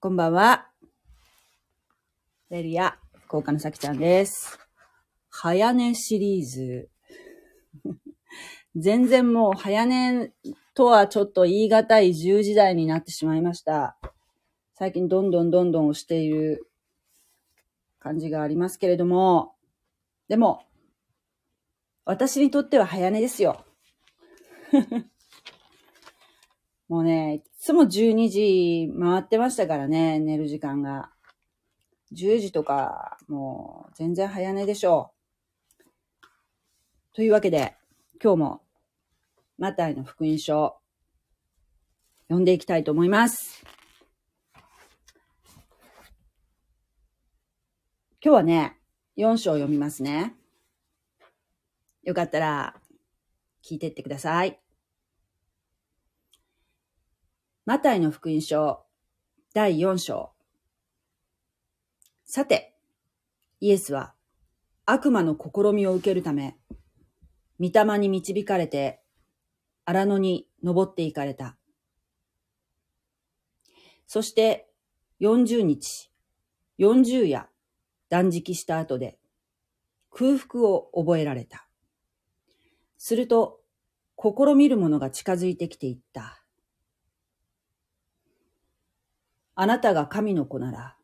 こんばんは。レリア、福岡のさきちゃんです。早寝シリーズ。全然もう早寝とはちょっと言い難い10時台になってしまいました。最近どんどんどんどん押している感じがありますけれども、でも、私にとっては早寝ですよ。もうね、つも12時回ってましたからね、寝る時間が。10時とか、もう全然早寝でしょう。というわけで、今日も、マタイの福音書、読んでいきたいと思います。今日はね、4章読みますね。よかったら、聞いてってください。マタイの福音書第4章。さて、イエスは悪魔の試みを受けるため、御霊に導かれて荒野に登って行かれた。そして40日、40夜断食した後で空腹を覚えられた。すると、試みる者が近づいてきていった。あなたが神の子なら、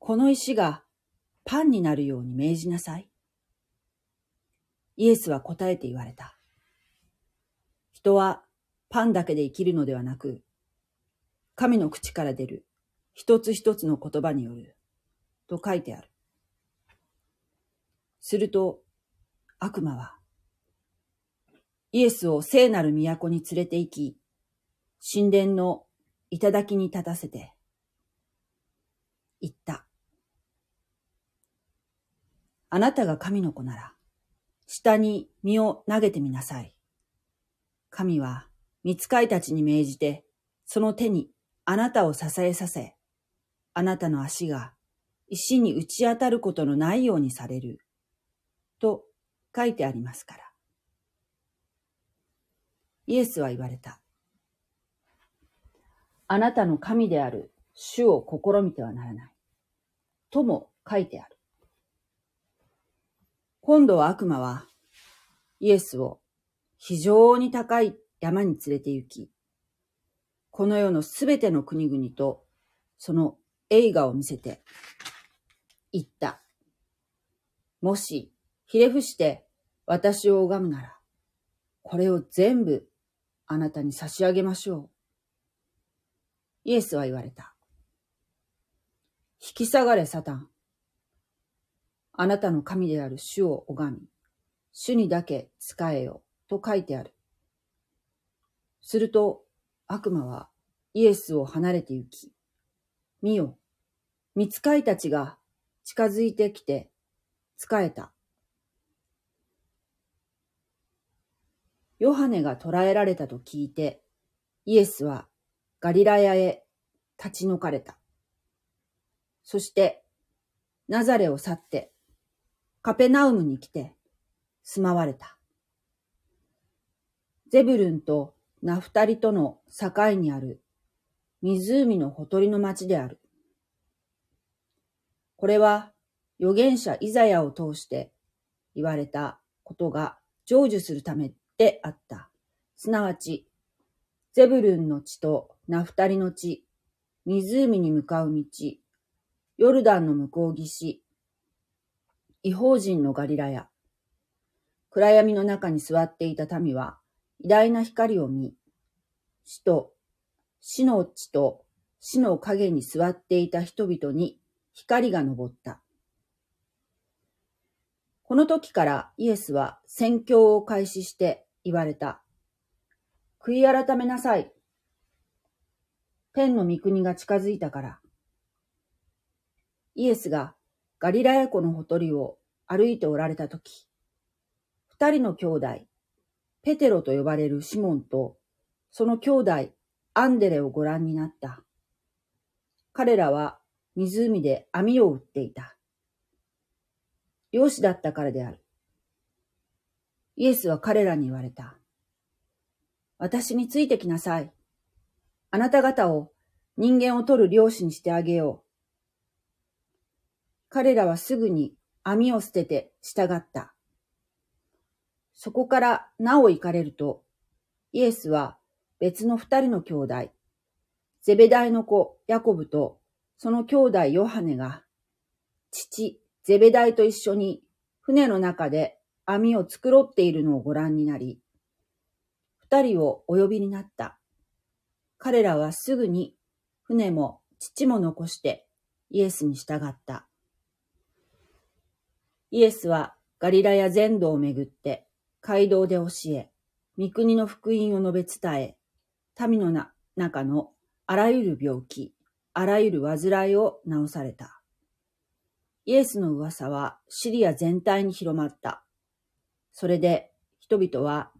この石がパンになるように命じなさい。イエスは答えて言われた。人はパンだけで生きるのではなく、神の口から出る一つ一つの言葉による、と書いてある。すると、悪魔は、イエスを聖なる都に連れて行き、神殿の頂に立たせて、言った。あなたが神の子なら、下に身を投げてみなさい。神は、見つかいたちに命じて、その手にあなたを支えさせ、あなたの足が石に打ち当たることのないようにされる。と書いてありますから。イエスは言われた。あなたの神である主を試みてはならない。とも書いてある。今度は悪魔はイエスを非常に高い山に連れて行き、この世のすべての国々とその映画を見せて言った。もしひれ伏して私を拝むなら、これを全部あなたに差し上げましょう。イエスは言われた。引き下がれ、サタン。あなたの神である主を拝み、主にだけ仕えよ、と書いてある。すると、悪魔はイエスを離れて行き、見よ、見つかいたちが近づいてきて、仕えた。ヨハネが捕らえられたと聞いて、イエスはガリラヤへ立ち退かれた。そして、ナザレを去って、カペナウムに来て、住まわれた。ゼブルンとナフタリとの境にある湖のほとりの町である。これは預言者イザヤを通して言われたことが成就するためであった。すなわち、ゼブルンの地とナフタリの地、湖に向かう道、ヨルダンの向こう岸、違法人のガリラヤ。暗闇の中に座っていた民は偉大な光を見、死と死の地と死の影に座っていた人々に光が昇った。この時からイエスは宣教を開始して言われた。悔い改めなさい。天の御国が近づいたから。イエスがガリラヤ湖のほとりを歩いておられたとき、二人の兄弟、ペテロと呼ばれるシモンと、その兄弟、アンデレをご覧になった。彼らは湖で網を打っていた。漁師だったからである。イエスは彼らに言われた。私についてきなさい。あなた方を人間を取る漁師にしてあげよう。彼らはすぐに網を捨てて従った。そこからなお行かれると、イエスは別の二人の兄弟、ゼベダイの子ヤコブとその兄弟ヨハネが、父ゼベダイと一緒に船の中で網を繕っているのをご覧になり、二人をお呼びになった。彼らはすぐに船も父も残してイエスに従った。イエスはガリラヤ全土をめぐって街道で教え、御国の福音を述べ伝え、民の中のあらゆる病気、あらゆる患いを治された。イエスの噂はシリア全体に広まった。それで人々は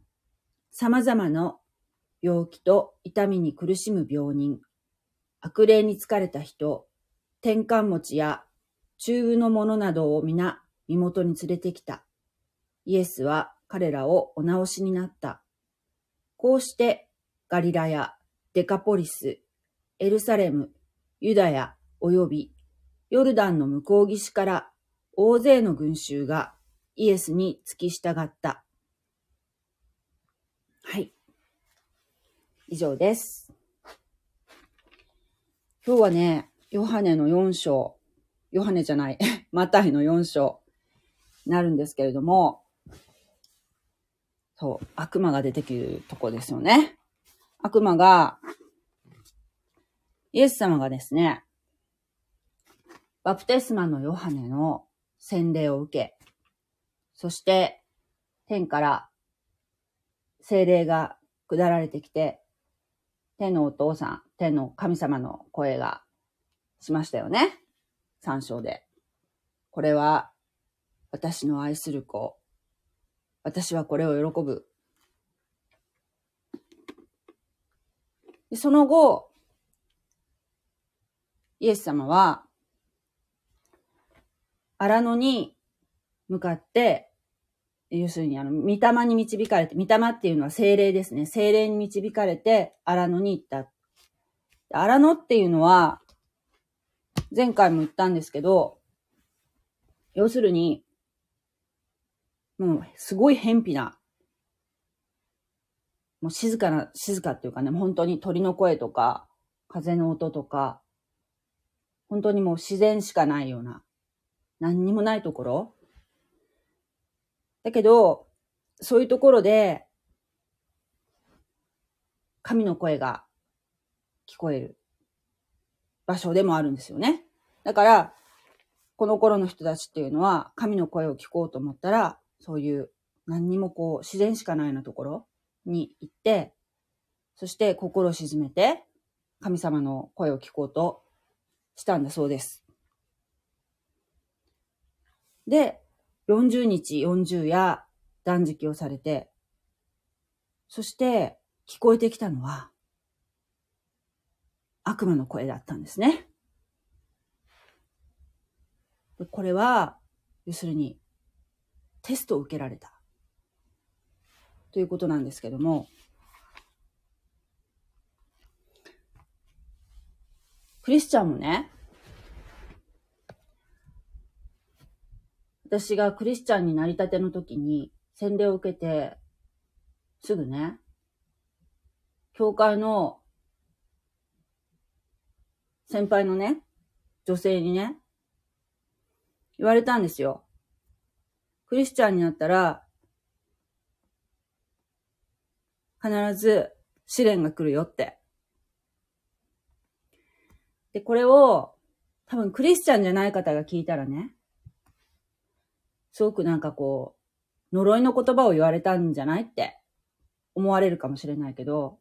様々な病気と痛みに苦しむ病人、悪霊に疲れた人、転換持ちや中部の者などを皆身元に連れてきた。イエスは彼らをお直しになった。こうしてガリラやデカポリス、エルサレム、ユダヤ及びヨルダンの向こう岸から大勢の群衆がイエスに付き従った。はい。以上です。今日はね、ヨハネの4章、ヨハネじゃない、マタイの4章なるんですけれども、そう、悪魔が出てくるとこですよね。悪魔が、イエス様がですね、バプテスマのヨハネの洗礼を受け、そして天から精霊が下られてきて、天のお父さん、天の神様の声がしましたよね。参照で。これは私の愛する子。私はこれを喜ぶ。その後、イエス様は、荒野に向かって、要するに、あの、御霊に導かれて、御霊っていうのは精霊ですね。精霊に導かれて、荒野に行った。荒野っていうのは、前回も言ったんですけど、要するに、もう、すごい偏僻な、もう静かな、静かっていうかね、本当に鳥の声とか、風の音とか、本当にもう自然しかないような、何にもないところだけど、そういうところで、神の声が聞こえる場所でもあるんですよね。だから、この頃の人たちっていうのは、神の声を聞こうと思ったら、そういう何にもこう、自然しかないようなところに行って、そして心を沈めて、神様の声を聞こうとしたんだそうです。で、40日40夜断食をされて、そして聞こえてきたのは悪魔の声だったんですね。これは、要するにテストを受けられたということなんですけども、クリスチャンもね、私がクリスチャンになりたての時に洗礼を受けて、すぐね、教会の先輩のね、女性にね、言われたんですよ。クリスチャンになったら、必ず試練が来るよって。で、これを多分クリスチャンじゃない方が聞いたらね、すごくなんかこう、呪いの言葉を言われたんじゃないって思われるかもしれないけど、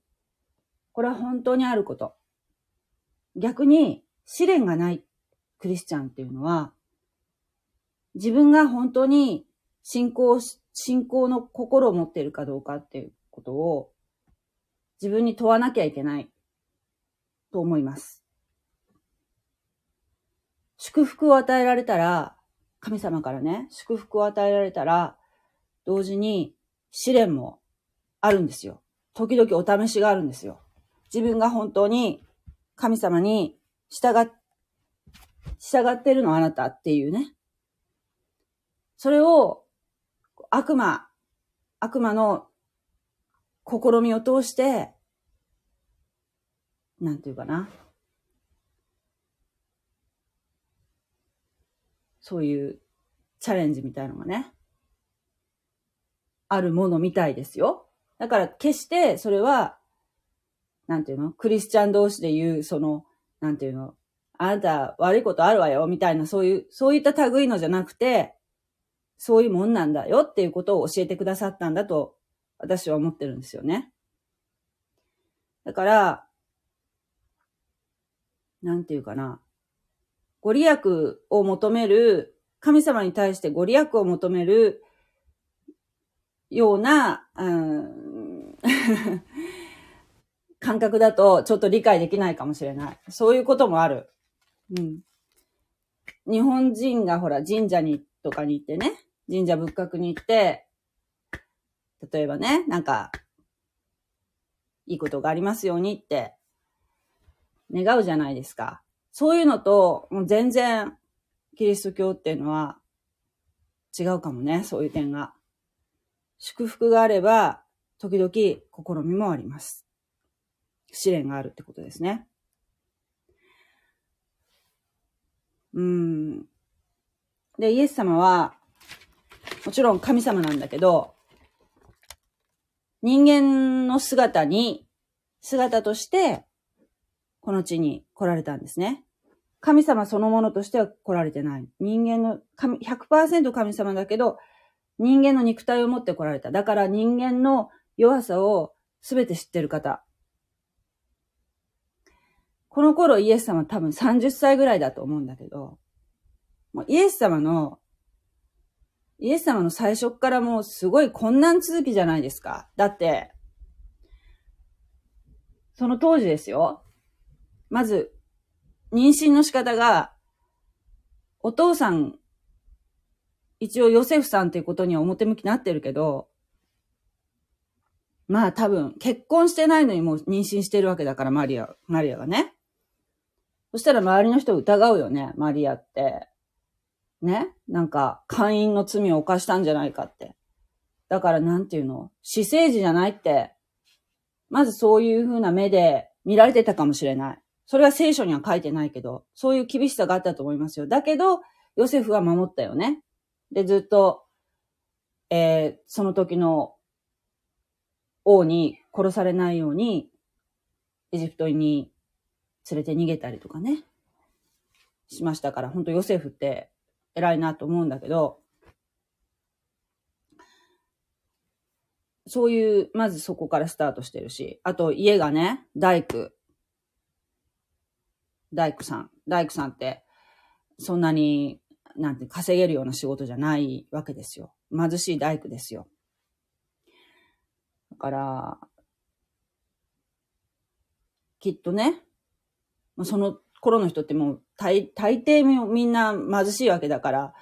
これは本当にあること。逆に試練がないクリスチャンっていうのは、自分が本当に信仰、信仰の心を持っているかどうかっていうことを自分に問わなきゃいけないと思います。祝福を与えられたら、神様からね、祝福を与えられたら、同時に試練もあるんですよ。時々お試しがあるんですよ。自分が本当に神様に従っ、従ってるのあなたっていうね。それを悪魔、悪魔の試みを通して、なんていうかな。そういうチャレンジみたいのがね、あるものみたいですよ。だから決してそれは、なんていうの？クリスチャン同士で言う、その、なんていうの？あなた悪いことあるわよ、みたいな、そういう、そういった類のじゃなくて、そういうもんなんだよっていうことを教えてくださったんだと、私は思ってるんですよね。だから、なんていうかな。ご利益を求める、神様に対してご利益を求めるような、うん、感覚だとちょっと理解できないかもしれない。そういうこともある。うん。日本人がほら神社にとかに行ってね、神社仏閣に行って、例えばね、なんか、いいことがありますようにって願うじゃないですか。そういうのと、もう全然、キリスト教っていうのは違うかもね、そういう点が。祝福があれば、時々試みもあります。試練があるってことですね。うん。で、イエス様は、もちろん神様なんだけど、人間の姿に、姿として、この地に来られたんですね。神様そのものとしては来られてない。人間の、神100%神様だけど、人間の肉体を持って来られた。だから人間の弱さを全て知ってる方。この頃イエス様多分30歳ぐらいだと思うんだけど、もうイエス様の、イエス様の最初からもうすごい困難続きじゃないですか。だって、その当時ですよ。まず、妊娠の仕方が、お父さん、一応ヨセフさんっていうことには表向きになってるけど、まあ多分、結婚してないのにもう妊娠してるわけだから、マリア、マリアがね。そしたら周りの人疑うよね、マリアって。ね？なんか、会員の罪を犯したんじゃないかって。だからなんていうの？死生児じゃないって、まずそういう風な目で見られてたかもしれない。それは聖書には書いてないけど、そういう厳しさがあったと思いますよ。だけど、ヨセフは守ったよね。で、ずっと、えー、その時の王に殺されないように、エジプトに連れて逃げたりとかね、しましたから、本当ヨセフって偉いなと思うんだけど、そういう、まずそこからスタートしてるし、あと家がね、大工。大工さん。大工さんって、そんなに、なんて、稼げるような仕事じゃないわけですよ。貧しい大工ですよ。だから、きっとね、その頃の人ってもう大大抵みんな貧しいわけだから、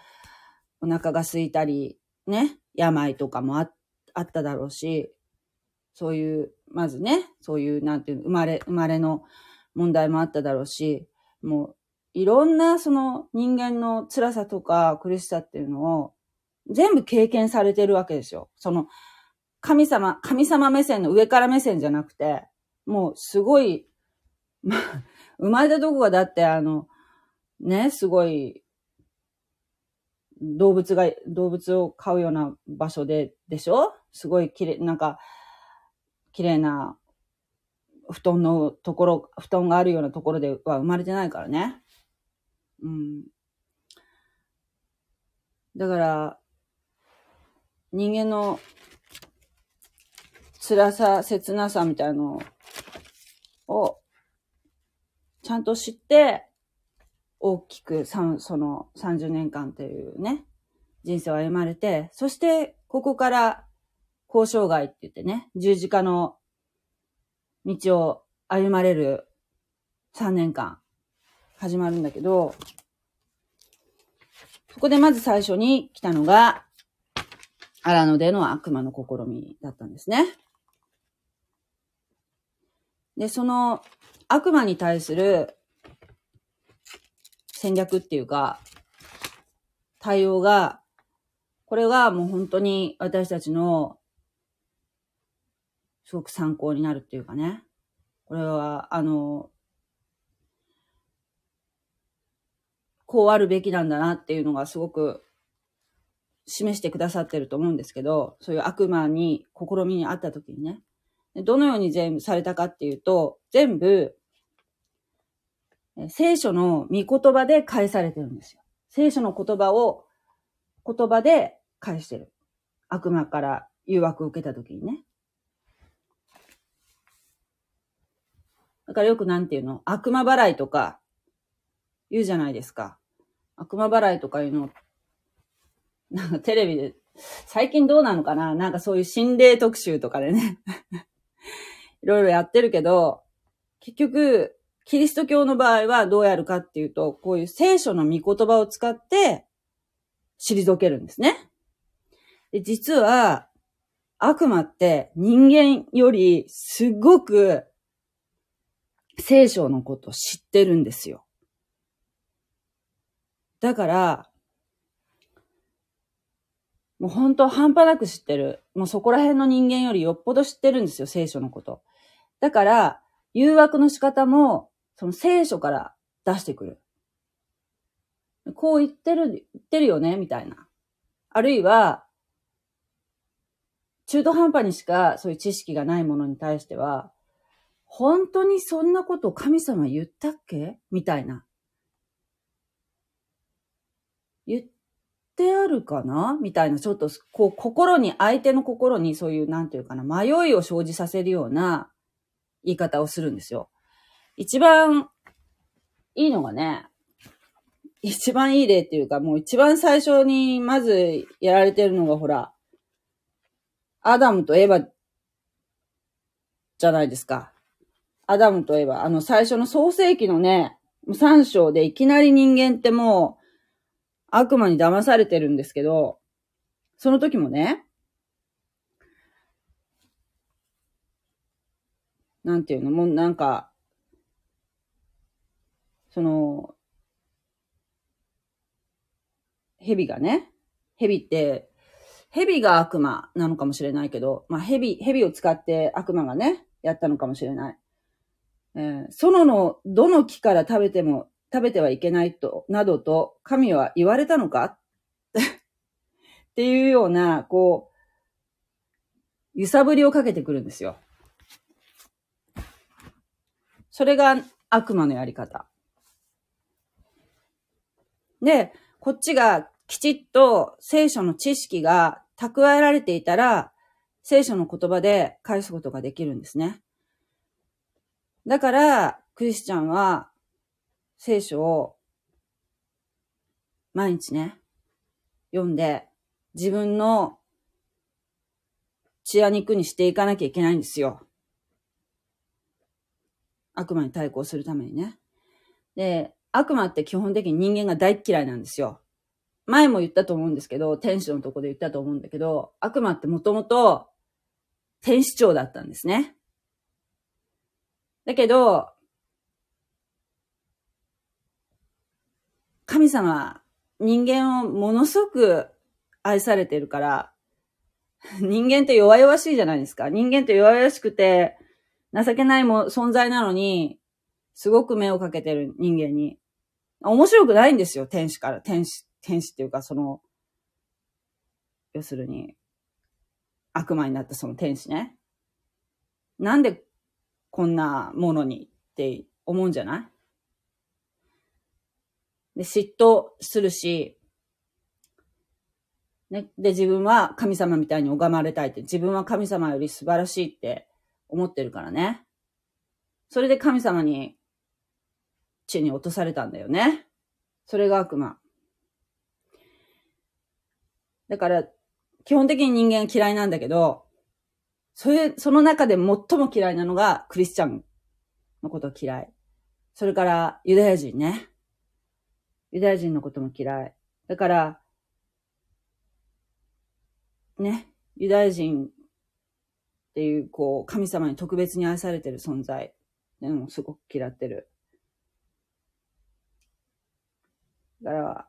お腹が空いたり、ね、病とかもああっただろうし、そういう、まずね、そういう、なんていう生まれ、生まれの問題もあっただろうし、もう、いろんなその人間の辛さとか苦しさっていうのを全部経験されてるわけですよ。その、神様、神様目線の上から目線じゃなくて、もうすごい、ま、生まれたとこがだってあの、ね、すごい、動物が、動物を飼うような場所で、でしょ？すごい綺麗、なんか、綺麗な布団のところ、布団があるようなところでは生まれてないからね。うん。だから、人間の辛さ、切なさみたいのを、ちゃんと知って、大きく、その30年間っていうね、人生を歩まれて、そして、ここから、交渉外って言ってね、十字架の道を歩まれる3年間、始まるんだけど、そこでまず最初に来たのが、荒野での悪魔の試みだったんですね。で、その悪魔に対する戦略っていうか、対応が、これがもう本当に私たちのすごく参考になるっていうかね。これは、あの、こうあるべきなんだなっていうのがすごく示してくださってると思うんですけど、そういう悪魔に、試みにあった時にね。どのように全部されたかっていうと、全部、聖書の御言葉で返されてるんですよ。聖書の言葉を、言葉で返してる。悪魔から誘惑を受けた時にね。だからよくなんていうの？悪魔払いとか言うじゃないですか。悪魔払いとかいうのなんかテレビで、最近どうなのかな？なんかそういう心霊特集とかでね いろいろやってるけど、結局、キリスト教の場合はどうやるかっていうと、こういう聖書の御言葉を使って退けるんですね。で実は、悪魔って人間よりすごく聖書のこと知ってるんですよ。だから、もう本当半端なく知ってる。もうそこら辺の人間よりよっぽど知ってるんですよ、聖書のこと。だから、誘惑の仕方も、その聖書から出してくる。こう言ってる、言ってるよね、みたいな。あるいは、中途半端にしかそういう知識がないものに対しては、本当にそんなこと神様言ったっけ？みたいな。言ってあるかな？みたいな、ちょっと、こう、心に、相手の心にそういう、なんていうかな、迷いを生じさせるような言い方をするんですよ。一番いいのがね、一番いい例っていうか、もう一番最初にまずやられてるのが、ほら、アダムとエヴァじゃないですか。アダムとエヴァ。あの、最初の創世記のね、三章でいきなり人間ってもう、悪魔に騙されてるんですけど、その時もね、なんていうの、もうなんか、その、蛇がね、蛇って、蛇が悪魔なのかもしれないけど、まあ蛇、蛇を使って悪魔がね、やったのかもしれない。えー、園のどの木から食べても食べてはいけないと、などと神は言われたのか？っていうような、こう、揺さぶりをかけてくるんですよ。それが悪魔のやり方。で、こっちがきちっと聖書の知識が蓄えられていたら、聖書の言葉で返すことができるんですね。だから、クリスチャンは聖書を毎日ね、読んで自分の血や肉にしていかなきゃいけないんですよ。悪魔に対抗するためにね。で、悪魔って基本的に人間が大嫌いなんですよ。前も言ったと思うんですけど、天使のとこで言ったと思うんだけど、悪魔ってもともと天使長だったんですね。だけど、神様、人間をものすごく愛されてるから、人間って弱々しいじゃないですか。人間って弱々しくて、情けないも存在なのに、すごく目をかけてる人間に。面白くないんですよ、天使から。天使、天使っていうか、その、要するに、悪魔になったその天使ね。なんでこんなものにって思うんじゃない？で、嫉妬するし、ね、で、自分は神様みたいに拝まれたいって、自分は神様より素晴らしいって思ってるからね。それで神様に地に落とされたんだよね。それが悪魔。だから、基本的に人間嫌いなんだけど、それ、その中で最も嫌いなのがクリスチャンのこと嫌い。それからユダヤ人ね。ユダヤ人のことも嫌い。だから、ね、ユダヤ人っていう、こう、神様に特別に愛されてる存在。いうのもすごく嫌ってる。だから、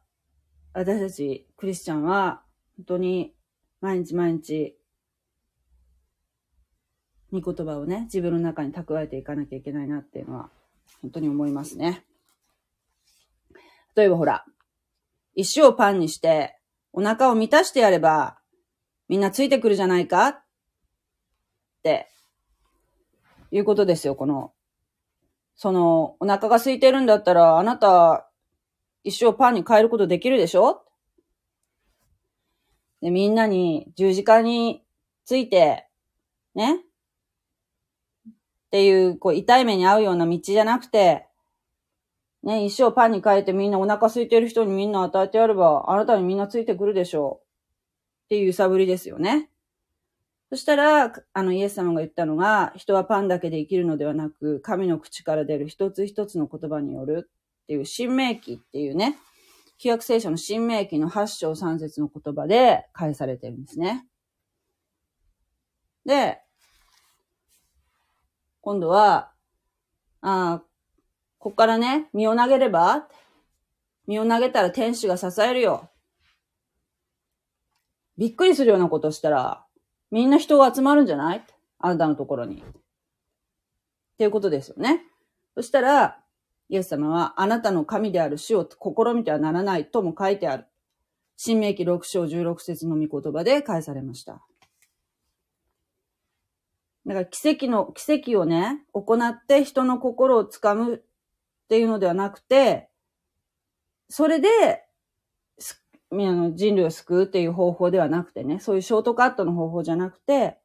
私たちクリスチャンは、本当に毎日毎日、御言葉をね、自分の中に蓄えていかなきゃいけないなっていうのは、本当に思いますね。例えばほら、石をパンにして、お腹を満たしてやれば、みんなついてくるじゃないかって、いうことですよ、この。その、お腹が空いてるんだったら、あなた、石をパンに変えることできるでしょ？で、みんなに十字架について、ねっていう、こう、痛い目に遭うような道じゃなくて、ね、石をパンに変えてみんなお腹空いてる人にみんな与えてやれば、あなたにみんなついてくるでしょう。っていう揺さぶりですよね。そしたら、あの、イエス様が言ったのが、人はパンだけで生きるのではなく、神の口から出る一つ一つの言葉によるっていう、新明記っていうね、旧約聖書の新明記の8章3節の言葉で返されてるんですね。で、今度は、ああ、こっからね、身を投げれば身を投げたら天使が支えるよ。びっくりするようなことしたら、みんな人が集まるんじゃない？あなたのところに。っていうことですよね。そしたら、イエス様は、あなたの神である主を試みてはならないとも書いてある。新明記6章16節の御言葉で返されました。だから奇跡の、奇跡をね、行って人の心をつかむっていうのではなくて、それで、あの人類を救うっていう方法ではなくてね、そういうショートカットの方法じゃなくて、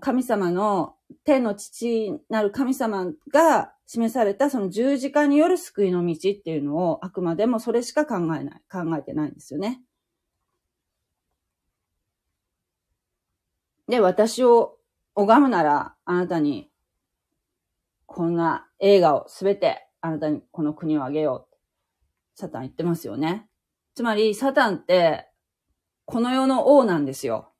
神様の、天の父なる神様が示されたその十字架による救いの道っていうのをあくまでもそれしか考えない、考えてないんですよね。で、私を拝むなら、あなたに、こんな映画をすべて、あなたにこの国をあげよう。サタン言ってますよね。つまり、サタンって、この世の王なんですよ。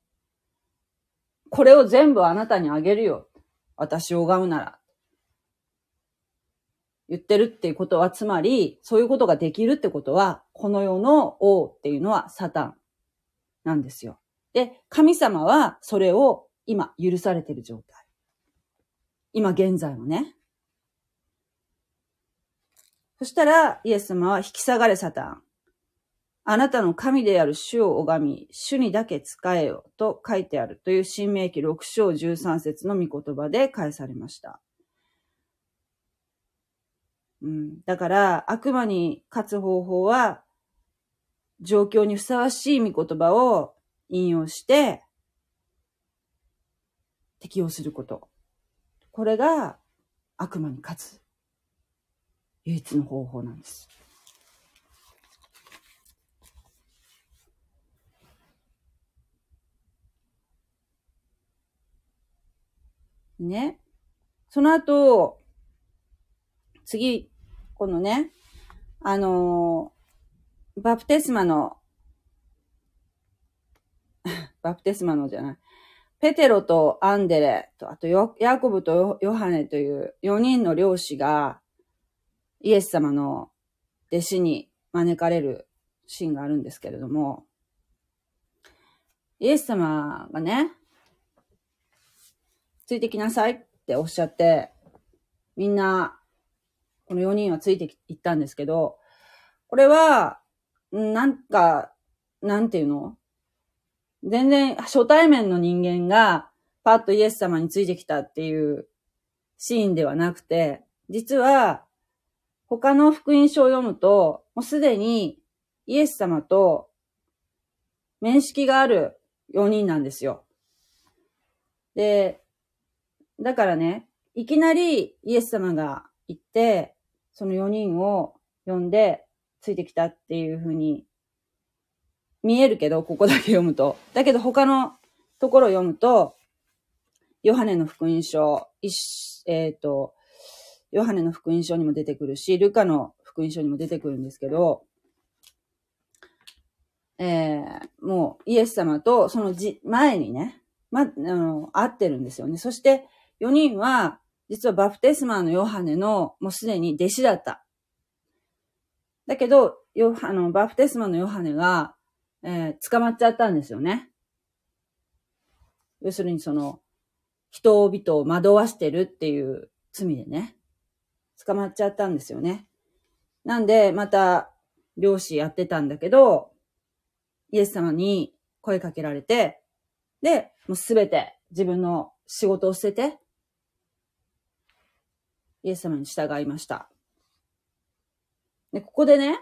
これを全部あなたにあげるよ。私を拝むなら。言ってるっていうことは、つまり、そういうことができるってことは、この世の王っていうのはサタンなんですよ。で、神様はそれを今許されている状態。今現在もね。そしたら、イエス様は引き下がれサタン。あなたの神である主を拝み、主にだけ仕えよと書いてあるという新明記6章13節の御言葉で返されました。うん、だから、悪魔に勝つ方法は、状況にふさわしい御言葉を引用して、適用すること。これが悪魔に勝つ唯一の方法なんです。ね。その後、次、このね、あのーバプテスマの、バプテスマのじゃない、ペテロとアンデレと、あとヤコブとヨハネという4人の漁師が、イエス様の弟子に招かれるシーンがあるんですけれども、イエス様がね、ついてきなさいっておっしゃって、みんな、この4人はついていったんですけど、これは、なんか、なんていうの？全然初対面の人間がパッとイエス様についてきたっていうシーンではなくて、実は他の福音書を読むと、もうすでにイエス様と面識がある4人なんですよ。で、だからね、いきなりイエス様が行って、その4人を呼んでついてきたっていう風に見えるけど、ここだけ読むと。だけど他のところを読むと、ヨハネの福音書、えっ、と、ヨハネの福音書にも出てくるし、ルカの福音書にも出てくるんですけど、えー、もうイエス様とそのじ前にね、ま、あの、会ってるんですよね。そして4人は実はバプテスマのヨハネのもうすでに弟子だった。だけど、ヨあの、バプテスマのヨハネが、えー、捕まっちゃったんですよね。要するにその、人々を惑わしてるっていう罪でね、捕まっちゃったんですよね。なんで、また、漁師やってたんだけど、イエス様に声かけられて、で、もうすべて自分の仕事を捨てて、イエス様に従いました。で、ここでね、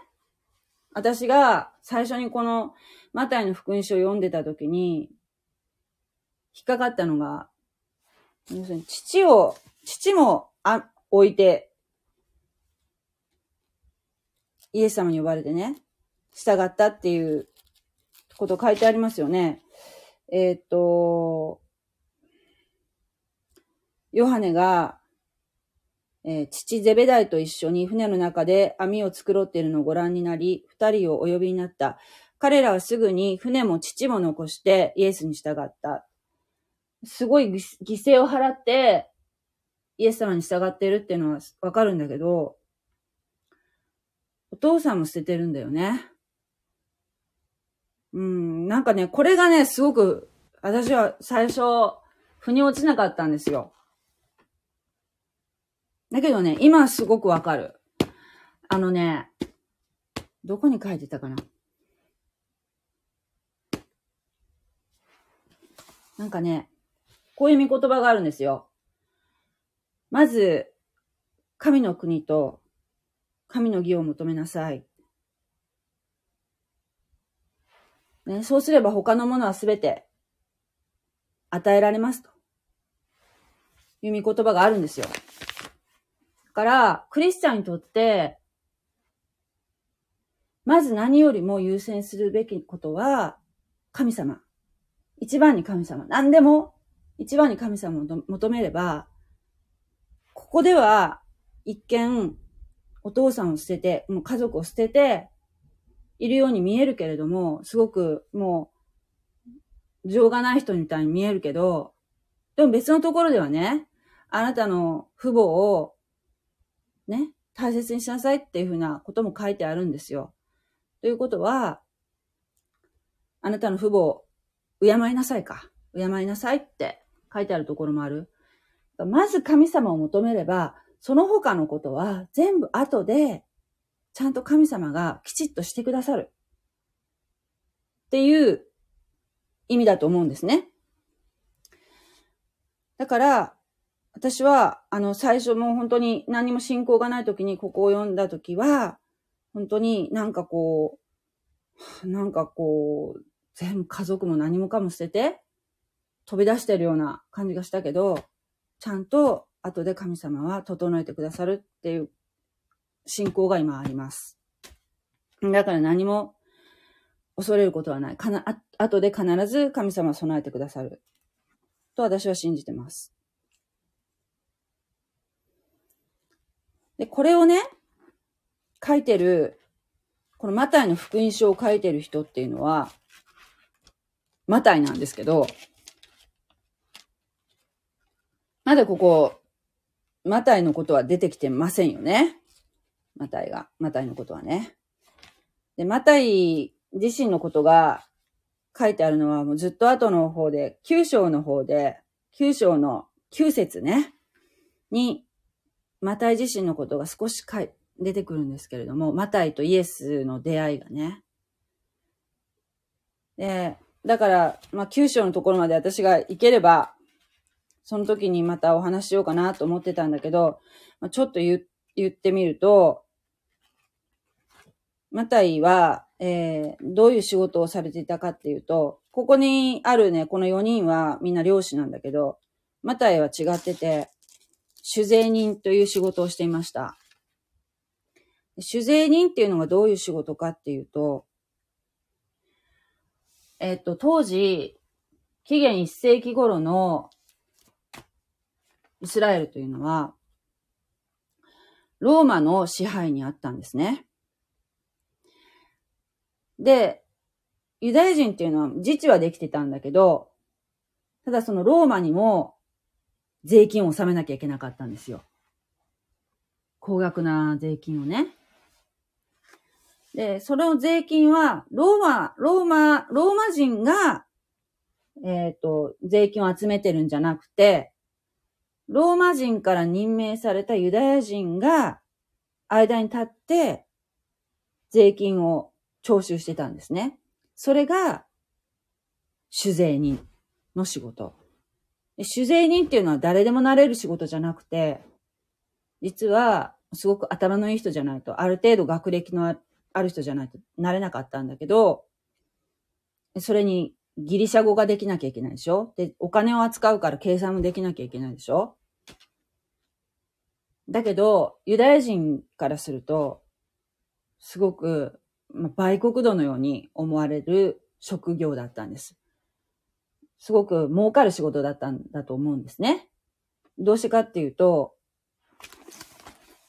私が最初にこのマタイの福音書を読んでた時に、引っかかったのが、要するに父を、父もあ置いて、イエス様に呼ばれてね、従ったっていうこと書いてありますよね。えー、っと、ヨハネがえー、父ゼベダイと一緒に船の中で網を作ろうっているのをご覧になり、二人をお呼びになった。彼らはすぐに船も父も残してイエスに従った。すごい犠牲を払ってイエス様に従っているっていうのはわかるんだけど、お父さんも捨ててるんだよね。うん、なんかね、これがね、すごく、私は最初、腑に落ちなかったんですよ。だけどね、今すごくわかる。あのね、どこに書いてたかななんかね、こういう見言葉があるんですよ。まず、神の国と神の義を求めなさい。ね、そうすれば他のものはすべて与えられますという見言葉があるんですよ。から、クリスチャンにとって、まず何よりも優先するべきことは、神様。一番に神様。何でも、一番に神様を求めれば、ここでは、一見、お父さんを捨てて、もう家族を捨てて、いるように見えるけれども、すごくもう、情がない人みたいに見えるけど、でも別のところではね、あなたの父母をね、大切にしなさいっていうふうなことも書いてあるんですよ。ということは、あなたの父母を敬いなさいか。敬いなさいって書いてあるところもある。まず神様を求めれば、その他のことは全部後で、ちゃんと神様がきちっとしてくださる。っていう意味だと思うんですね。だから、私は、あの、最初も本当に何も信仰がない時にここを読んだ時は、本当になんかこう、なんかこう、全部家族も何もかも捨てて、飛び出してるような感じがしたけど、ちゃんと後で神様は整えてくださるっていう信仰が今あります。だから何も恐れることはない。かな、あ後で必ず神様は備えてくださる。と私は信じてます。で、これをね、書いてる、このマタイの福音書を書いてる人っていうのは、マタイなんですけど、まだここ、マタイのことは出てきてませんよね。マタイが、マタイのことはね。で、マタイ自身のことが書いてあるのはもうずっと後の方で、9章の方で、9章の9節ね、にマタイ自身のことが少しかい出てくるんですけれども、マタイとイエスの出会いがね。で、だから、まあ、九章のところまで私が行ければ、その時にまたお話しようかなと思ってたんだけど、まあ、ちょっと言言ってみると、マタイは、えー、どういう仕事をされていたかっていうと、ここにあるね、この4人はみんな漁師なんだけど、マタイは違ってて、酒税人という仕事をしていました。酒税人っていうのがどういう仕事かっていうと、えっと、当時、紀元1世紀頃のイスラエルというのは、ローマの支配にあったんですね。で、ユダヤ人っていうのは自治はできてたんだけど、ただそのローマにも税金を納めなきゃいけなかったんですよ。高額な税金をね。で、その税金は、ローマ、ローマ、ローマ人が、えっ、ー、と、税金を集めてるんじゃなくて、ローマ人から任命されたユダヤ人が、間に立って、税金を徴収してたんですね。それが、酒税人の仕事。酒税人っていうのは誰でもなれる仕事じゃなくて、実は、すごく頭のいい人じゃないと、ある程度学歴のある人じゃないとなれなかったんだけど、それにギリシャ語ができなきゃいけないでしょ？で、お金を扱うから計算もできなきゃいけないでしょ？だけど、ユダヤ人からすると、すごく、まあ、売国度のように思われる職業だったんです。すごく儲かる仕事だったんだと思うんですね。どうしてかっていうと、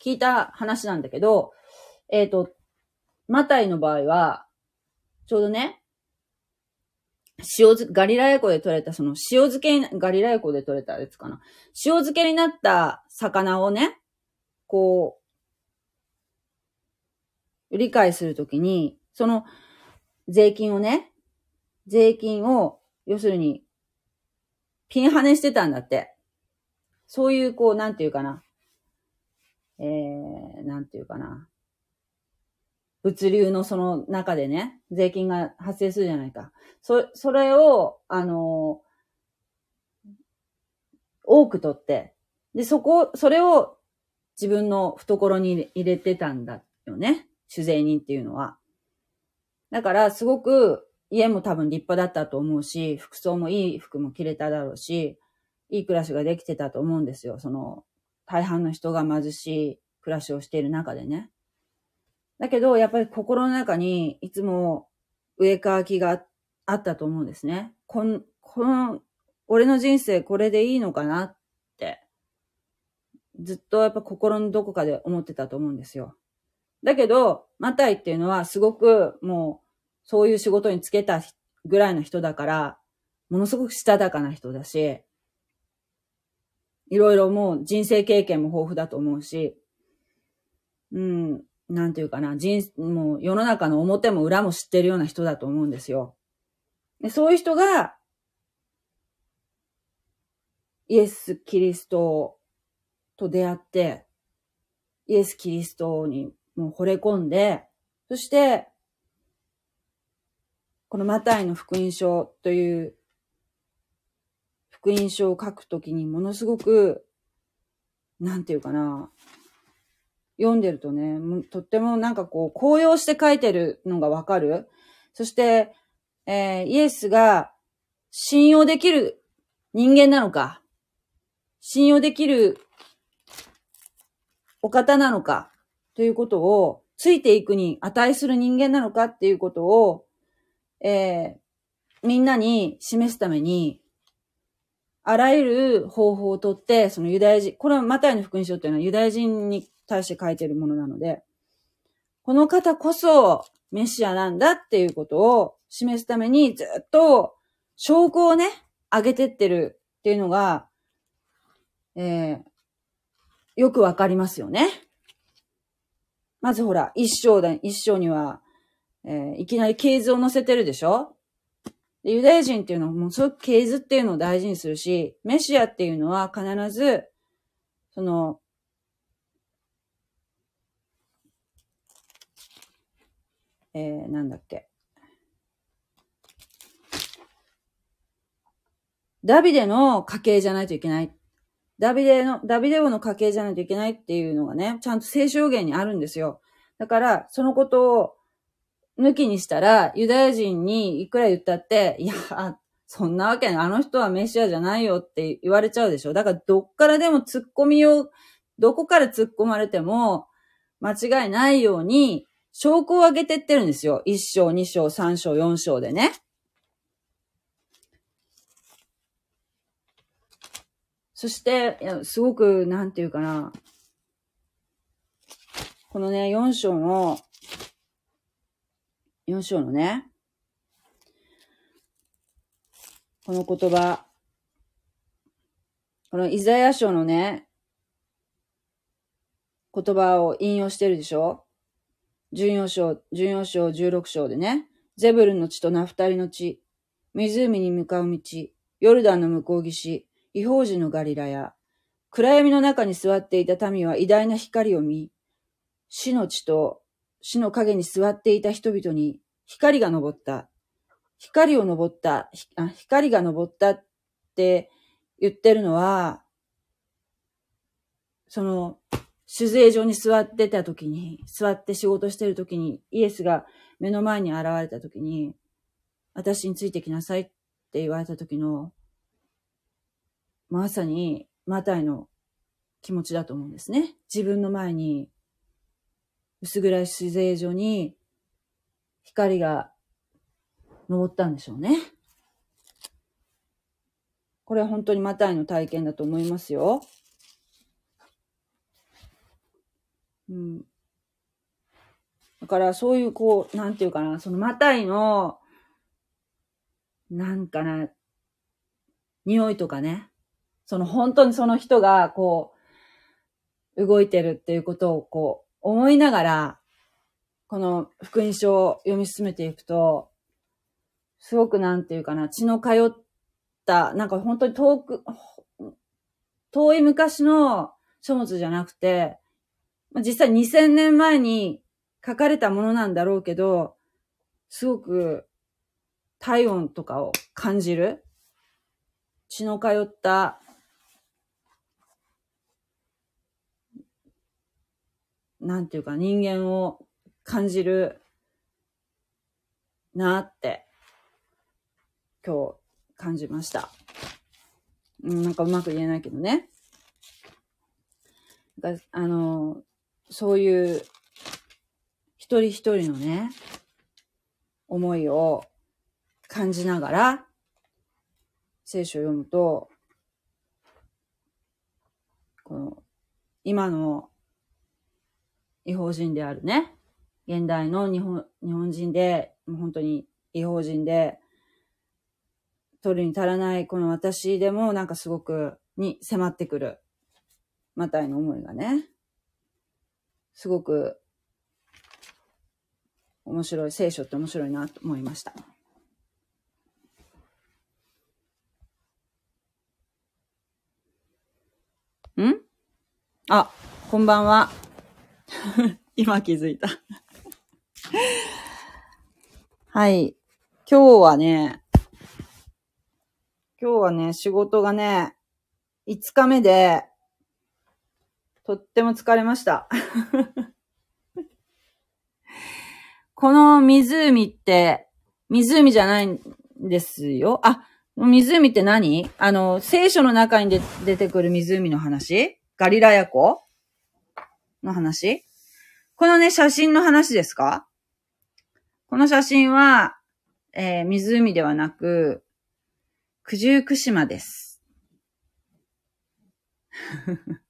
聞いた話なんだけど、えっ、ー、と、マタイの場合は、ちょうどね、塩漬ガリラヤ湖で取れた、その塩漬け、ガリラヤ湖で取れたやつかな。塩漬けになった魚をね、こう、理解するときに、その税金をね、税金を、要するに、ピンハネしてたんだって。そういう、こう、なんていうかな。えー、なんていうかな。物流のその中でね、税金が発生するじゃないか。そ、それを、あの多く取って、で、そこ、それを自分の懐に入れてたんだよね。酒税人っていうのは。だから、すごく、家も多分立派だったと思うし、服装もいい服も着れただろうし、いい暮らしができてたと思うんですよ。その、大半の人が貧しい暮らしをしている中でね。だけど、やっぱり心の中にいつも上かきがあったと思うんですね。こん、この、俺の人生これでいいのかなって、ずっとやっぱ心のどこかで思ってたと思うんですよ。だけど、マタイっていうのはすごくもう、そういう仕事につけたぐらいの人だから、ものすごくしたたかな人だし、いろいろもう人生経験も豊富だと思うし、うん、なんていうかな、人、もう世の中の表も裏も知ってるような人だと思うんですよ。でそういう人が、イエス・キリストと出会って、イエス・キリストにもう惚れ込んで、そして、このマタイの福音書という福音書を書くときにものすごく、なんていうかな、読んでるとね、とってもなんかこう、高揚して書いてるのがわかる。そして、えー、イエスが信用できる人間なのか、信用できるお方なのか、ということを、ついていくに値する人間なのかっていうことを、えー、みんなに示すために、あらゆる方法をとって、そのユダヤ人、これはマタイの福音書っていうのはユダヤ人に対して書いてるものなので、この方こそメシアなんだっていうことを示すためにずっと証拠をね、上げてってるっていうのが、えー、よくわかりますよね。まずほら、一章だ、一章には、えー、いきなり系図を載せてるでしょ？でユダヤ人っていうのはもうそういう系図っていうのを大事にするし、メシアっていうのは必ず、その、えー、なんだっけ？ダビデの家系じゃないといけない。ダビデの、ダビデ王の家系じゃないといけないっていうのがね、ちゃんと聖書言にあるんですよ。だから、そのことを抜きにしたら、ユダヤ人にいくら言ったって、いや、そんなわけない。あの人はメシアじゃないよって言われちゃうでしょ。だから、どっからでも突っ込みを、どこから突っ込まれても、間違いないように、証拠を上げてってるんですよ。1章、2章、3章、4章でね。そして、すごく、なんていうかな。このね、4章の、4章のね、この言葉、このイザヤ書のね、言葉を引用してるでしょ ?14 章、14章、16章でね、ゼブルンの地とナフタリの地、湖に向かう道、ヨルダンの向こう岸、違法人のガリラヤ、暗闇の中に座っていた民は偉大な光を見、死の地と死の影に座っていた人々に光が昇った。光を昇った、あ光が昇ったって言ってるのは、その、酒税所に座ってた時に、座って仕事してる時に、イエスが目の前に現れた時に、私についてきなさいって言われた時の、まさに、マタイの気持ちだと思うんですね。自分の前に、薄暗い酒税所に、光が昇ったんでしょうね。これは本当にマタイの体験だと思いますよ。うん。だからそういうこう、なんていうかな、そのマタイの、なんかな、匂いとかね。その本当にその人がこう、動いてるっていうことをこう、思いながら、この福音書を読み進めていくと、すごくなんていうかな、血の通った、なんか本当に遠く、遠い昔の書物じゃなくて、実際2000年前に書かれたものなんだろうけど、すごく体温とかを感じる。血の通ったなんていうか人間を感じるなって、今日感じました。うん、なんかうまく言えないけどね。あの、そういう一人一人のね、思いを感じながら、聖書を読むと、この、今の違法人であるね、現代の日本、日本人で、もう本当に違法人で、取るに足らないこの私でもなんかすごくに迫ってくるマタイの思いがね、すごく面白い、聖書って面白いなと思いました。ん？あ、こんばんは。今気づいたはい。今日はね、今日はね、仕事がね、5日目で、とっても疲れました。この湖って、湖じゃないんですよ。あ、湖って何？あの、聖書の中に出てくる湖の話？ガリラヤ湖の話？このね、写真の話ですか？この写真は、えー、湖ではなく、九十九島です。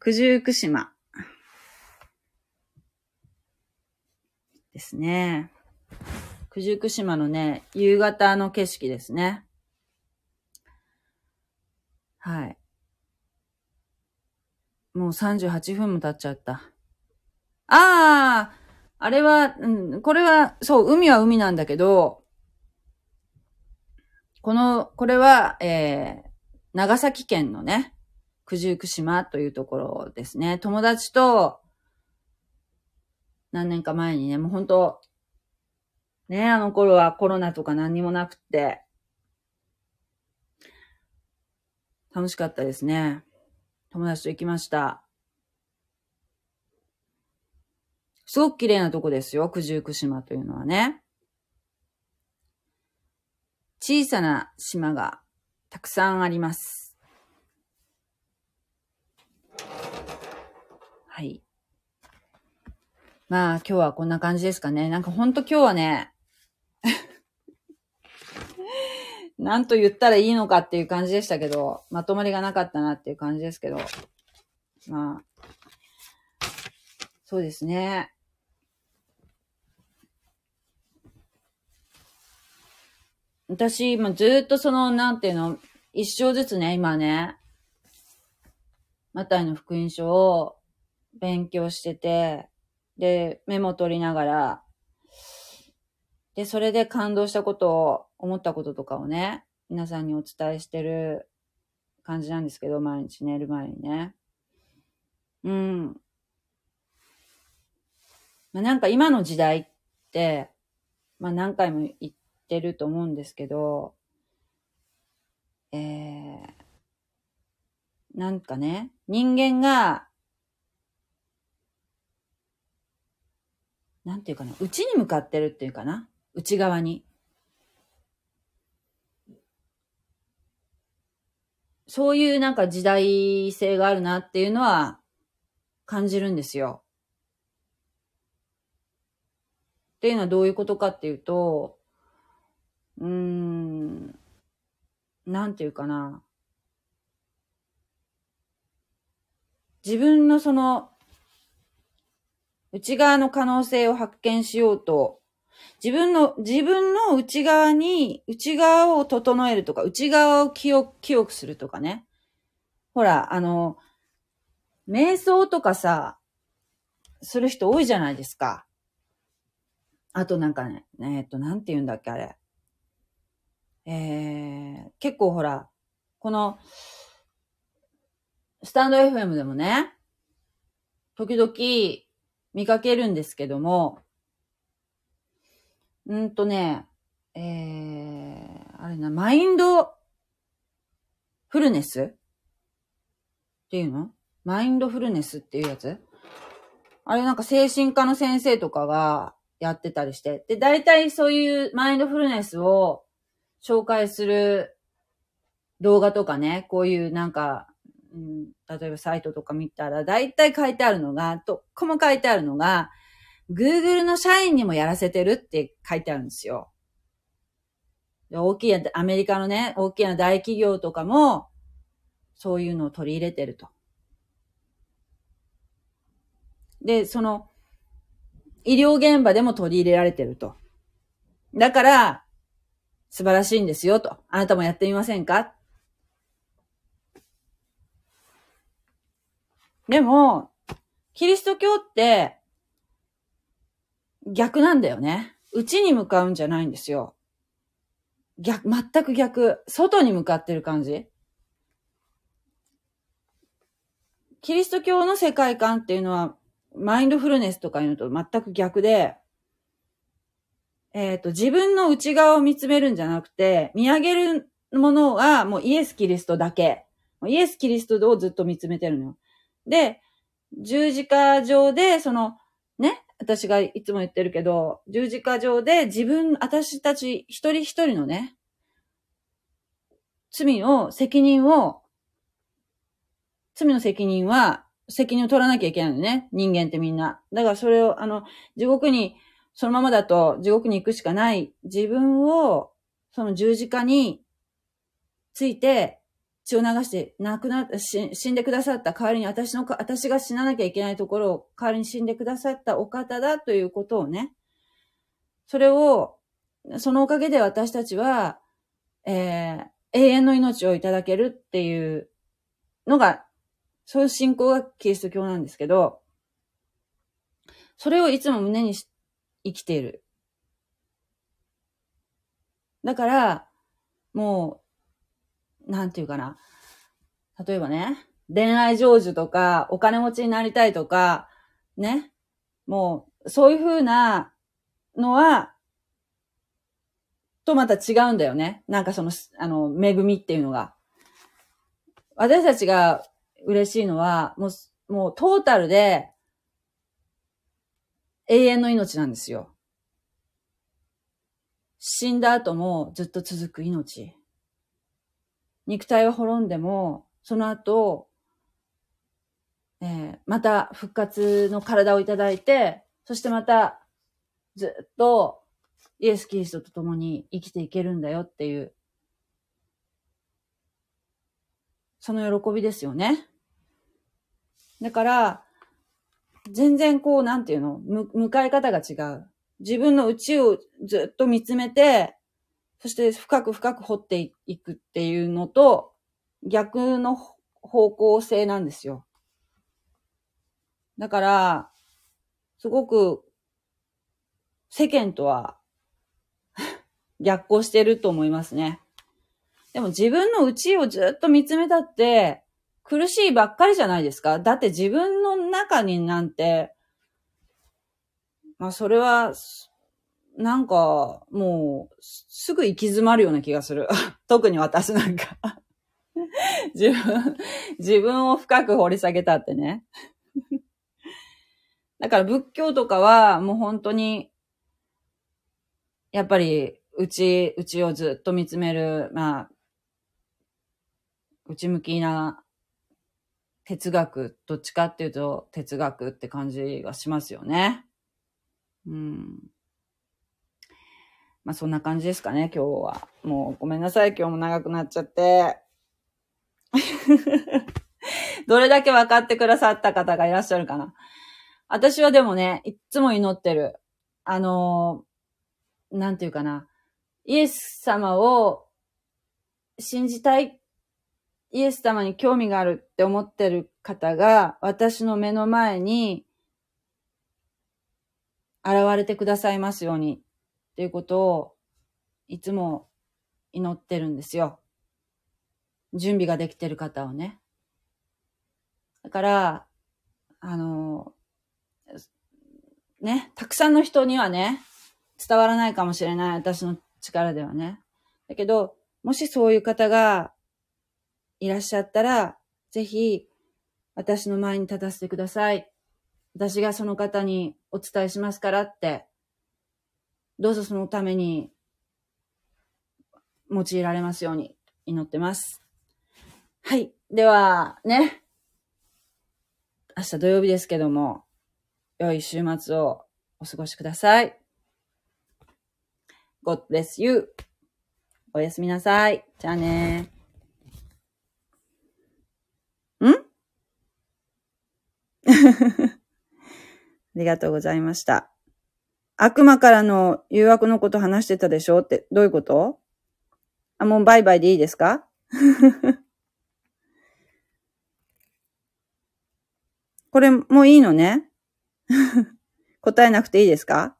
九十九島。ですね。九十九島のね、夕方の景色ですね。はい。もう38分も経っちゃった。ああ、あれは、うん、これは、そう、海は海なんだけど、この、これは、えー、長崎県のね、九十九島というところですね。友達と、何年か前にね、もう本当ね、あの頃はコロナとか何にもなくって、楽しかったですね。友達と行きました。すごく綺麗なとこですよ、九十九島というのはね。小さな島がたくさんあります。はい。まあ今日はこんな感じですかね。なんかほんと今日はね、なんと言ったらいいのかっていう感じでしたけど、まとまりがなかったなっていう感じですけど、まあ、そうですね。私、今ずっとその、なんていうの、一生ずつね、今ね、マタイの福音書を勉強してて、で、メモ取りながら、で、それで感動したことを、思ったこととかをね、皆さんにお伝えしてる感じなんですけど、毎日寝る前にね。うん。まあ、なんか今の時代って、まあ何回も言ってると思うんですけど、えー、なんかね、人間が、なんていうかな、内に向かってるっていうかな。内側に。そういうなんか時代性があるなっていうのは感じるんですよ。っていうのはどういうことかっていうと、うーん、なんていうかな。自分のその、内側の可能性を発見しようと自分の、自分の内側に、内側を整えるとか、内側を記憶、記憶するとかね。ほら、あの、瞑想とかさ、する人多いじゃないですか。あとなんかね、えっ、と、なんて言うんだっけ、あれ。えー、結構ほら、この、スタンド FM でもね、時々見かけるんですけども、うんとね、えー、あれな、マインドフルネス？っていうの？マインドフルネスっていうやつ？あれなんか精神科の先生とかがやってたりして。で、大体そういうマインドフルネスを紹介する動画とかね、こういうなんか、うん、例えばサイトとか見たら、大体書いてあるのが、どこも書いてあるのが、Google の社員にもやらせてるって書いてあるんですよ。大きい、アメリカのね、大きな大企業とかも、そういうのを取り入れてると。で、その、医療現場でも取り入れられてると。だから、素晴らしいんですよと。あなたもやってみませんか？でも、キリスト教って、逆なんだよね。内に向かうんじゃないんですよ。逆、全く逆。外に向かってる感じ。キリスト教の世界観っていうのは、マインドフルネスとかいうのと全く逆で、えっ、ー、と、自分の内側を見つめるんじゃなくて、見上げるものはもうイエス・キリストだけ。イエス・キリストをずっと見つめてるのよ。で、十字架上で、その、ね、私がいつも言ってるけど、十字架上で自分、私たち一人一人のね、罪を、責任を、罪の責任は、責任を取らなきゃいけないのね。人間ってみんな。だからそれを、あの、地獄に、そのままだと地獄に行くしかない。自分を、その十字架について、血を流して亡くなった、死んでくださった代わりに私の、私が死ななきゃいけないところを代わりに死んでくださったお方だということをね、それを、そのおかげで私たちは、えー、永遠の命をいただけるっていうのが、そういう信仰がキリスト教なんですけど、それをいつも胸にし生きている。だから、もう、なんていうかな。例えばね、恋愛成就とか、お金持ちになりたいとか、ね。もう、そういう風なのは、とまた違うんだよね。なんかその、あの、恵みっていうのが。私たちが嬉しいのは、もう、もうトータルで、永遠の命なんですよ。死んだ後もずっと続く命。肉体は滅んでも、その後、えー、また復活の体をいただいて、そしてまたずっとイエス・キリストと共に生きていけるんだよっていう、その喜びですよね。だから、全然こう、なんていうの、む迎え方が違う。自分の内をずっと見つめて、そして深く深く掘っていくっていうのと、逆の方向性なんですよ。だから、すごく、世間とは 逆行してると思いますね。でも自分の内をずっと見つめたって、苦しいばっかりじゃないですかだって自分の中になんて、まあそれは、なんか、もう、すぐ行き詰まるような気がする。特に私なんか。自分、自分を深く掘り下げたってね。だから仏教とかはもう本当に、やっぱり、うち、うちをずっと見つめる、まあ、内向きな哲学、どっちかっていうと哲学って感じがしますよね。うん。まあそんな感じですかね、今日は。もうごめんなさい、今日も長くなっちゃって。どれだけ分かってくださった方がいらっしゃるかな。私はでもね、いっつも祈ってる。あのーなんていうかな。イエス様を信じたい、イエス様に興味があるって思ってる方が、私の目の前に現れてくださいますようにっていうことをいつも祈ってるんですよ。準備ができてる方をね。だから、あの、ね、たくさんの人にはね、伝わらないかもしれない、私の力ではね。だけど、もしそういう方がいらっしゃったら、ぜひ、私の前に立たせてください。私がその方にお伝えしますからって、どうぞそのために用いられますように祈ってます。はい。では、ね。明日土曜日ですけども、良い週末をお過ごしください。God bless you. おやすみなさい。じゃあねんありがとうございました。悪魔からの誘惑のこと話してたでしょって、どういうこと？あ、もうバイバイでいいですか？これ、もういいのね？答えなくていいですか？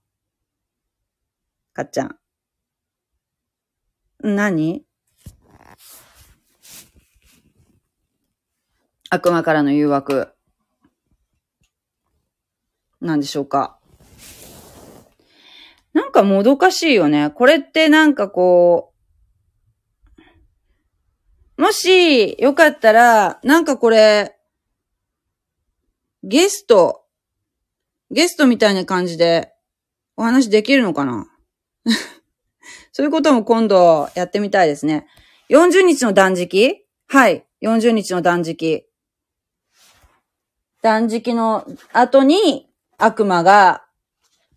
かっちゃん。何？悪魔からの誘惑。なんでしょうか。なんかもどかしいよね。これってなんかこう、もしよかったら、なんかこれ、ゲスト、ゲストみたいな感じでお話できるのかな？そういうことも今度やってみたいですね。40日の断食？はい。40日の断食。断食の後に悪魔が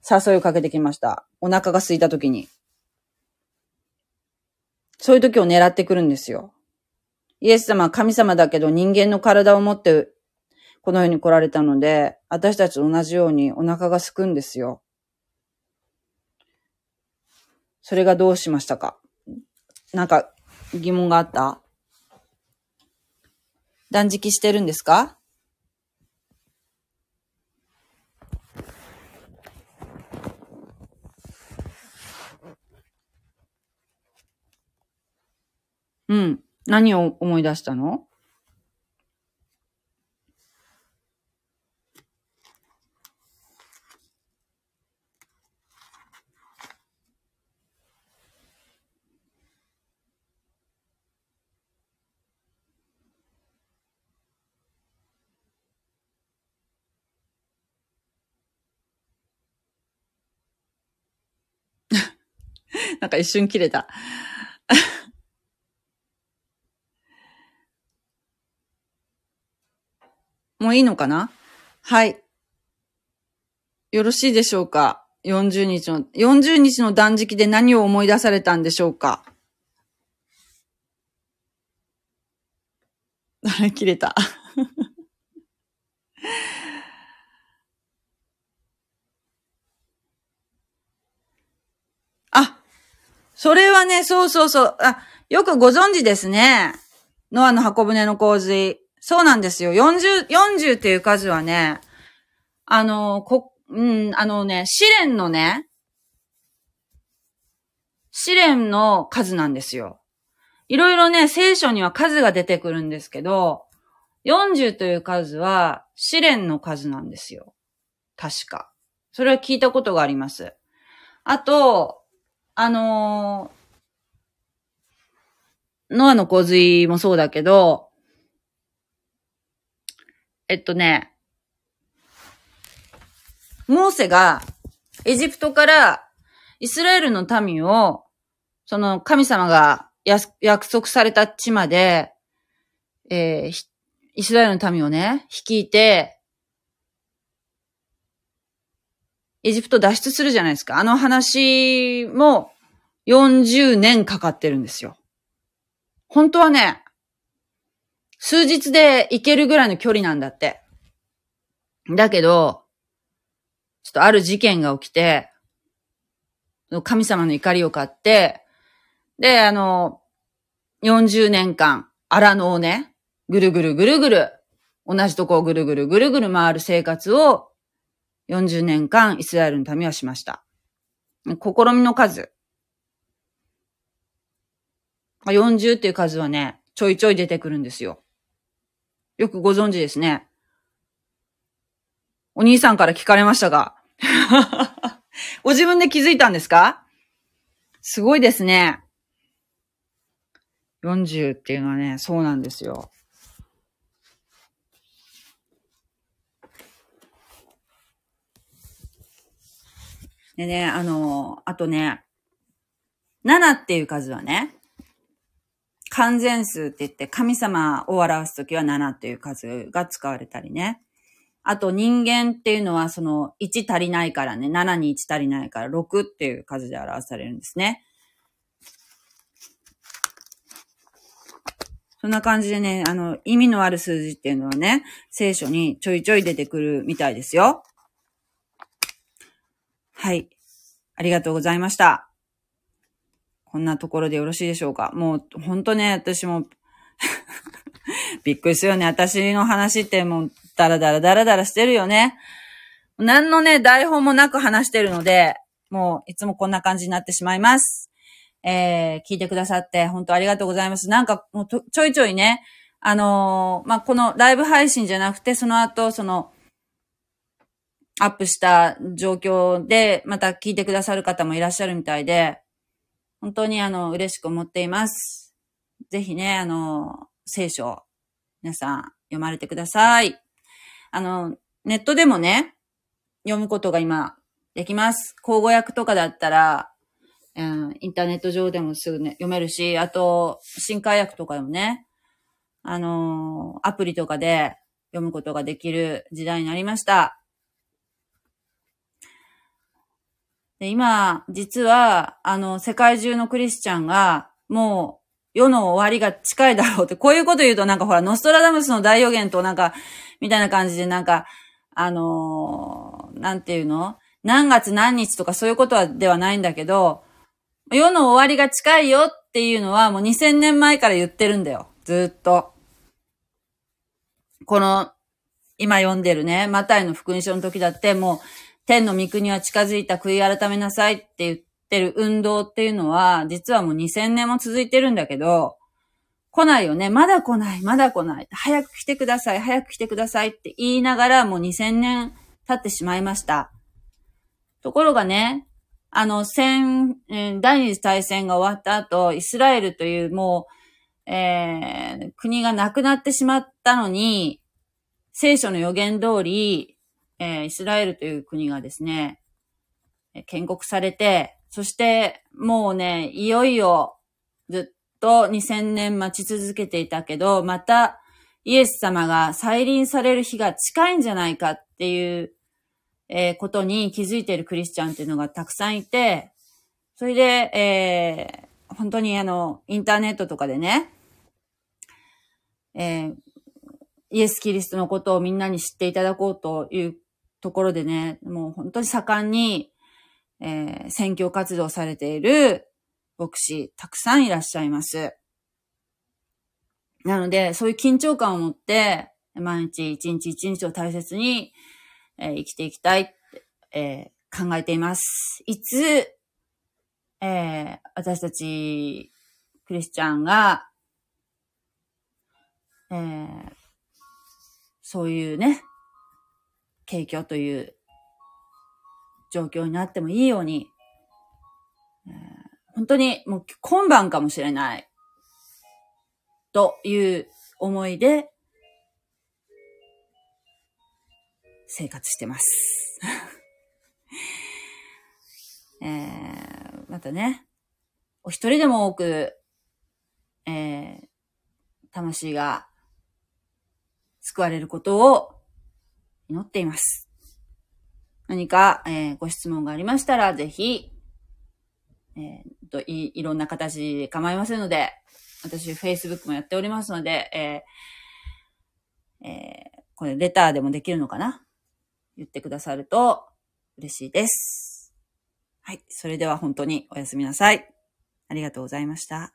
誘いをかけてきました。お腹が空いた時に。そういう時を狙ってくるんですよ。イエス様は神様だけど人間の体を持ってこの世に来られたので、私たちと同じようにお腹が空くんですよ。それがどうしましたか？なんか疑問があった？断食してるんですか？うん。何を思い出したの？なんか一瞬切れた。もういいのかな？はい。よろしいでしょうか ?40 日の、40日の断食で何を思い出されたんでしょうか？あれ、切れた。あ、それはね、そうそうそう。あ、よくご存知ですね。ノアの箱舟の洪水。そうなんですよ。40、40っていう数はね、あの、こ、うん、あのね、試練のね、試練の数なんですよ。いろいろね、聖書には数が出てくるんですけど、40という数は試練の数なんですよ。確か。それは聞いたことがあります。あと、あのー、ノアの洪水もそうだけど、えっとね、モーセがエジプトからイスラエルの民を、その神様が約束された地まで、えー、イスラエルの民をね、率いて、エジプト脱出するじゃないですか。あの話も40年かかってるんですよ。本当はね、数日で行けるぐらいの距離なんだって。だけど、ちょっとある事件が起きて、神様の怒りを買って、で、あの、40年間、荒野をね、ぐるぐるぐるぐる、同じとこをぐるぐるぐるぐる回る生活を40年間イスラエルの民はしました。試みの数。40っていう数はね、ちょいちょい出てくるんですよ。よくご存知ですね。お兄さんから聞かれましたが。ご自分で気づいたんですか？すごいですね。40っていうのはね、そうなんですよ。でね、あの、あとね、7っていう数はね、完全数って言って神様を表すときは7っていう数が使われたりね。あと人間っていうのはその1足りないからね、7に1足りないから6っていう数で表されるんですね。そんな感じでね、あの、意味のある数字っていうのはね、聖書にちょいちょい出てくるみたいですよ。はい。ありがとうございました。こんなところでよろしいでしょうか？もう、ほんとね、私も びっくりするよね。私の話ってもう、ダラダラダラダラしてるよね。何のね、台本もなく話してるので、もう、いつもこんな感じになってしまいます。えー、聞いてくださって、本当ありがとうございます。なんか、もうちょいちょいね、あのー、まあ、このライブ配信じゃなくて、その後、その、アップした状況で、また聞いてくださる方もいらっしゃるみたいで、本当にあの、嬉しく思っています。ぜひね、あの、聖書、皆さん読まれてください。あの、ネットでもね、読むことが今できます。口語訳とかだったら、うん、インターネット上でもすぐね、読めるし、あと、新海訳とかでもね、あのアプリとかで読むことができる時代になりました。で今、実は、あの、世界中のクリスチャンが、もう、世の終わりが近いだろうって、こういうこと言うとなんかほら、ノストラダムスの大予言となんか、みたいな感じでなんか、あのー、なんていうの？何月何日とかそういうことはではないんだけど、世の終わりが近いよっていうのはもう2000年前から言ってるんだよ。ずっと。この、今読んでるね、マタイの福音書の時だってもう、天の御国は近づいた悔い改めなさいって言ってる運動っていうのは、実はもう2000年も続いてるんだけど、来ないよね。まだ来ない、まだ来ない。早く来てください、早く来てくださいって言いながらもう2000年経ってしまいました。ところがね、あの、戦、第二次大戦が終わった後、イスラエルというもう、えー、国がなくなってしまったのに、聖書の予言通り、えー、イスラエルという国がですね、建国されて、そしてもうね、いよいよずっと2000年待ち続けていたけど、またイエス様が再臨される日が近いんじゃないかっていう、えー、ことに気づいているクリスチャンっていうのがたくさんいて、それで、えー、本当にあの、インターネットとかでね、えー、イエス・キリストのことをみんなに知っていただこうというところでね、もう本当に盛んに、えー、選挙活動されている牧師、たくさんいらっしゃいます。なので、そういう緊張感を持って、毎日一日一日を大切に、えー生きていきたいって、えー考えています。いつ、えー私たち、クリスチャンが、えーそういうね、景況という状況になってもいいように、えー本当にもう今晩かもしれない、という思いで、生活してます。えーまたね、お一人でも多く、えー魂が救われることを祈っています。何か、えーご質問がありましたら、ぜひ、えーとい、いろんな形で構いませんので、私、Facebook もやっておりますので、えーえーこれ、レターでもできるのかな？言ってくださると嬉しいです。はい。それでは本当におやすみなさい。ありがとうございました。